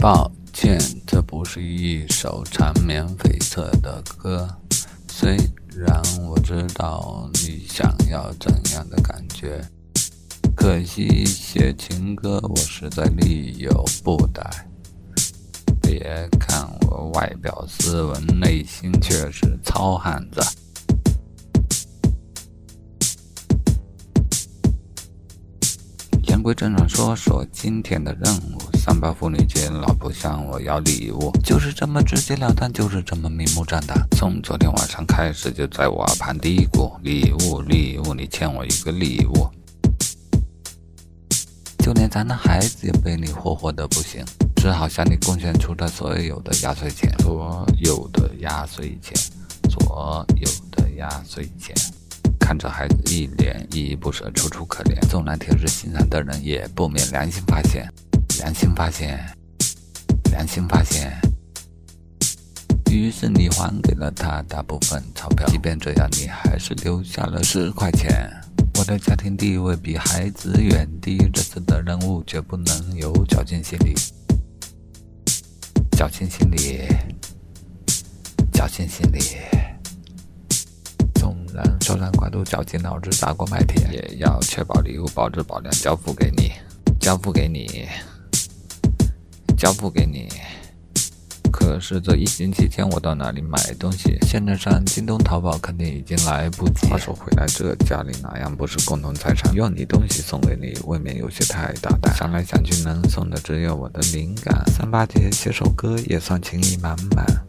抱歉，这不是一首缠绵悱恻的歌。虽然我知道你想要怎样的感觉，可惜写情歌我实在力有不逮。别看我外表斯文，内心却是糙汉子。言归正传，说说今天的任务。三八妇女节，老婆向我要礼物，就是这么直截了当，就是这么明目张胆。从昨天晚上开始，就在我耳畔嘀咕：礼物，礼物，你欠我一个礼物。就连咱的孩子也被你霍霍的不行，只好向你贡献出他所有的压岁钱，所有的压岁钱，所有的压岁钱。看着孩子一脸依依不舍、楚楚可怜，纵然平时心肠的人也不免良心发现，良心发现，良心发现。于是你还给了他大部分钞票，即便这样，你还是留下了十块钱。我的家庭地位比孩子远低，这次的任务绝不能有侥幸心理，侥幸心理，侥幸心理。虽然怪都绞尽脑汁砸锅卖铁，也要确保礼物保质保量交付给你，交付给你，交付给你。可是这疫情期间我到哪里买东西？现在上京东、淘宝肯定已经来不及。话说回来，这家里哪样不是共同财产？用你东西送给你，未免有些太大胆。想来想去，能送的只有我的灵感。三八节写首歌也算情意满满。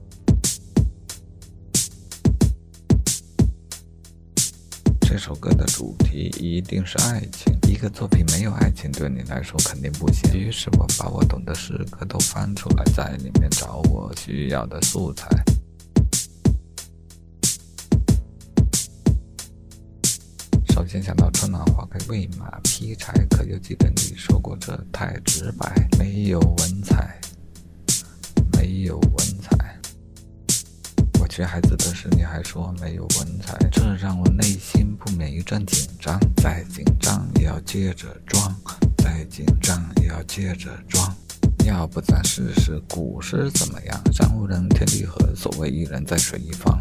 这首歌的主题一定是爱情。一个作品没有爱情，对你来说肯定不行。于是我把我懂的诗歌都翻出来，在里面找我需要的素材。首先想到春暖花开，喂马劈柴，可又记得你说过这太直白，没有文采，没有文采。学孩子的事，你还说没有文采，这让我内心不免一阵紧张。再紧张也要接着装，再紧张也要接着装。要不咱试试古诗怎么样？山无人，天地合，所谓伊人在水一方。